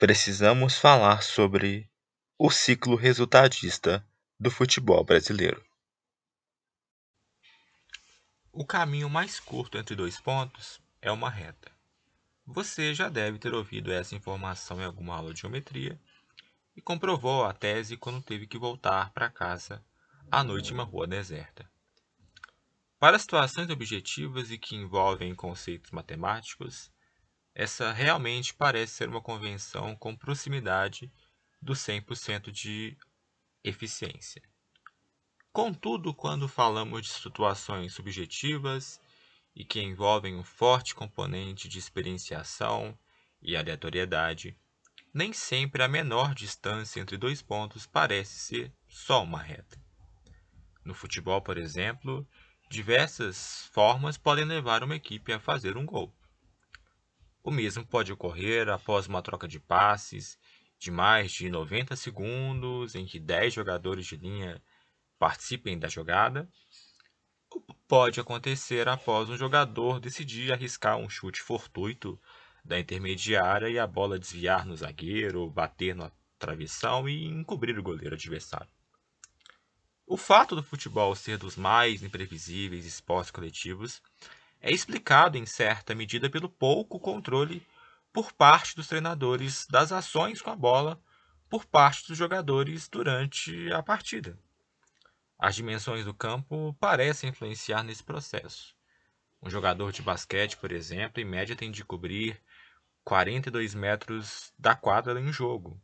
precisamos falar sobre o ciclo resultadista do futebol brasileiro. O caminho mais curto entre dois pontos é uma reta. Você já deve ter ouvido essa informação em alguma aula de geometria e comprovou a tese quando teve que voltar para casa à noite em uma rua deserta. Para situações objetivas e que envolvem conceitos matemáticos, essa realmente parece ser uma convenção com proximidade do 100% de eficiência. Contudo, quando falamos de situações subjetivas e que envolvem um forte componente de experienciação e aleatoriedade, nem sempre a menor distância entre dois pontos parece ser só uma reta. No futebol, por exemplo, diversas formas podem levar uma equipe a fazer um gol. O mesmo pode ocorrer após uma troca de passes de mais de 90 segundos, em que 10 jogadores de linha participem da jogada, ou pode acontecer após um jogador decidir arriscar um chute fortuito da intermediária e a bola desviar no zagueiro, bater na travessão e encobrir o goleiro adversário. O fato do futebol ser dos mais imprevisíveis esportes coletivos é explicado em certa medida pelo pouco controle por parte dos treinadores das ações com a bola por parte dos jogadores durante a partida. As dimensões do campo parecem influenciar nesse processo. Um jogador de basquete, por exemplo, em média tem de cobrir 42 metros da quadra em jogo,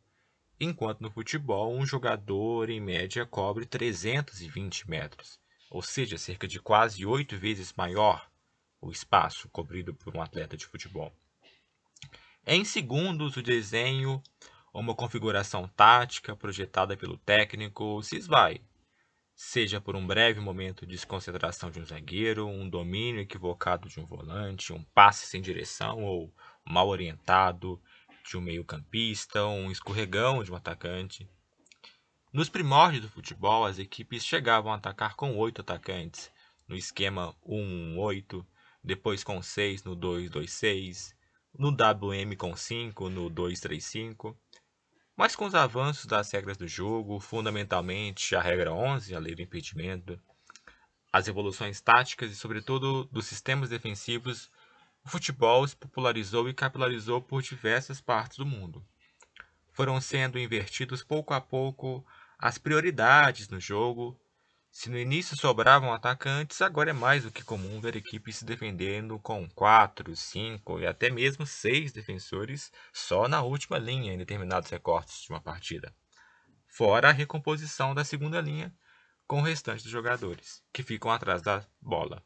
enquanto no futebol um jogador em média cobre 320 metros, ou seja, cerca de quase oito vezes maior o espaço cobrido por um atleta de futebol. Em segundos, o desenho ou uma configuração tática projetada pelo técnico se esvai, seja por um breve momento de desconcentração de um zagueiro, um domínio equivocado de um volante, um passe sem direção ou mal orientado, de um meio-campista, um escorregão de um atacante. Nos primórdios do futebol, as equipes chegavam a atacar com oito atacantes, no esquema 1-1-8, depois com seis no 2-2-6, no WM com 5 no 2-3-5. Mas com os avanços das regras do jogo, fundamentalmente a regra 11, a lei do impedimento, as evoluções táticas e, sobretudo, dos sistemas defensivos o futebol se popularizou e capilarizou por diversas partes do mundo. Foram sendo invertidos pouco a pouco as prioridades no jogo. Se no início sobravam atacantes, agora é mais do que comum ver equipes se defendendo com quatro, cinco e até mesmo seis defensores só na última linha em determinados recortes de uma partida. Fora a recomposição da segunda linha com o restante dos jogadores, que ficam atrás da bola.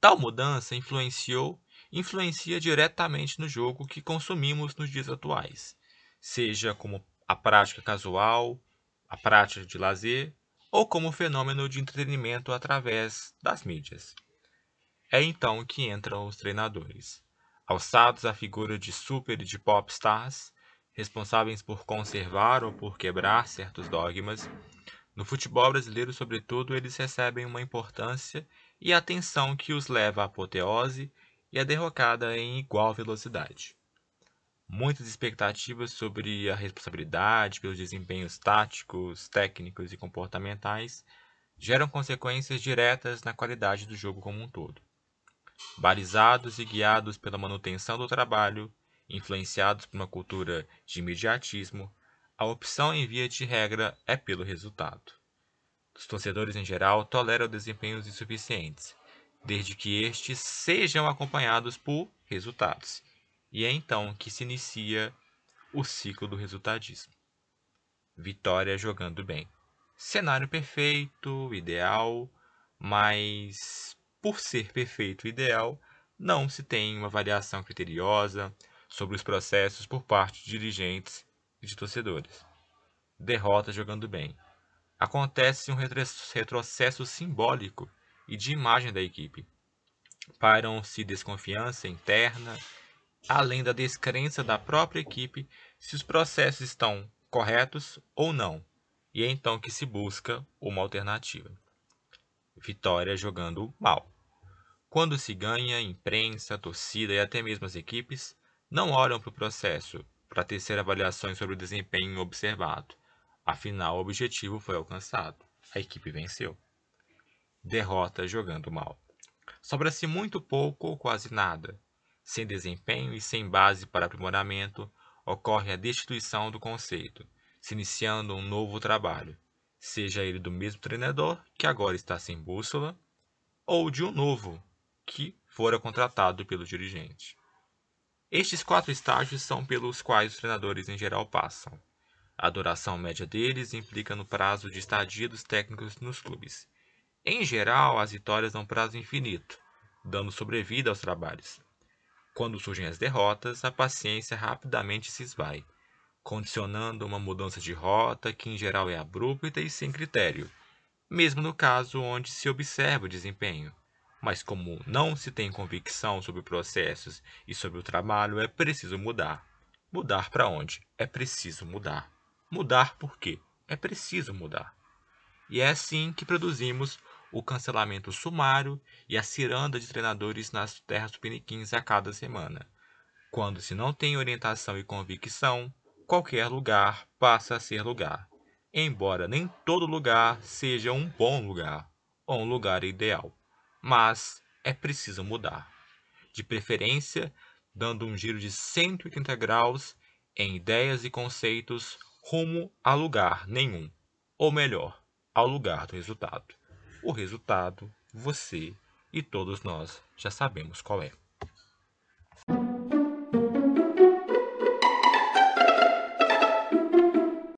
Tal mudança influenciou influencia diretamente no jogo que consumimos nos dias atuais, seja como a prática casual, a prática de lazer ou como fenômeno de entretenimento através das mídias. É então que entram os treinadores, alçados à figura de super e de pop stars, responsáveis por conservar ou por quebrar certos dogmas. No futebol brasileiro, sobretudo, eles recebem uma importância e a tensão que os leva à apoteose e à derrocada em igual velocidade. Muitas expectativas sobre a responsabilidade pelos desempenhos táticos, técnicos e comportamentais geram consequências diretas na qualidade do jogo como um todo. Balizados e guiados pela manutenção do trabalho, influenciados por uma cultura de imediatismo, a opção em via de regra é pelo resultado. Os torcedores em geral toleram desempenhos insuficientes, desde que estes sejam acompanhados por resultados. E é então que se inicia o ciclo do resultadismo. Vitória jogando bem. Cenário perfeito, ideal, mas por ser perfeito e ideal, não se tem uma avaliação criteriosa sobre os processos por parte de dirigentes e de torcedores. Derrota jogando bem acontece um retrocesso simbólico e de imagem da equipe. Pairam-se desconfiança interna, além da descrença da própria equipe se os processos estão corretos ou não, e é então que se busca uma alternativa. Vitória jogando mal. Quando se ganha, imprensa, torcida e até mesmo as equipes não olham para o processo, para tecer avaliações sobre o desempenho observado. Afinal, o objetivo foi alcançado. A equipe venceu. Derrota jogando mal. Sobra-se muito pouco ou quase nada. Sem desempenho e sem base para aprimoramento, ocorre a destituição do conceito, se iniciando um novo trabalho, seja ele do mesmo treinador, que agora está sem bússola, ou de um novo, que fora contratado pelo dirigente. Estes quatro estágios são pelos quais os treinadores em geral passam. A duração média deles implica no prazo de estadia dos técnicos nos clubes. Em geral, as vitórias dão prazo infinito, dando sobrevida aos trabalhos. Quando surgem as derrotas, a paciência rapidamente se esvai, condicionando uma mudança de rota que em geral é abrupta e sem critério, mesmo no caso onde se observa o desempenho. Mas como não se tem convicção sobre processos e sobre o trabalho, é preciso mudar. Mudar para onde? É preciso mudar. Mudar por quê? É preciso mudar. E é assim que produzimos o cancelamento sumário e a ciranda de treinadores nas terras tupiniquins a cada semana. Quando se não tem orientação e convicção, qualquer lugar passa a ser lugar, embora nem todo lugar seja um bom lugar ou um lugar ideal. Mas é preciso mudar. De preferência, dando um giro de 180 graus em ideias e conceitos rumo a lugar nenhum, ou melhor, ao lugar do resultado. O resultado, você e todos nós já sabemos qual é.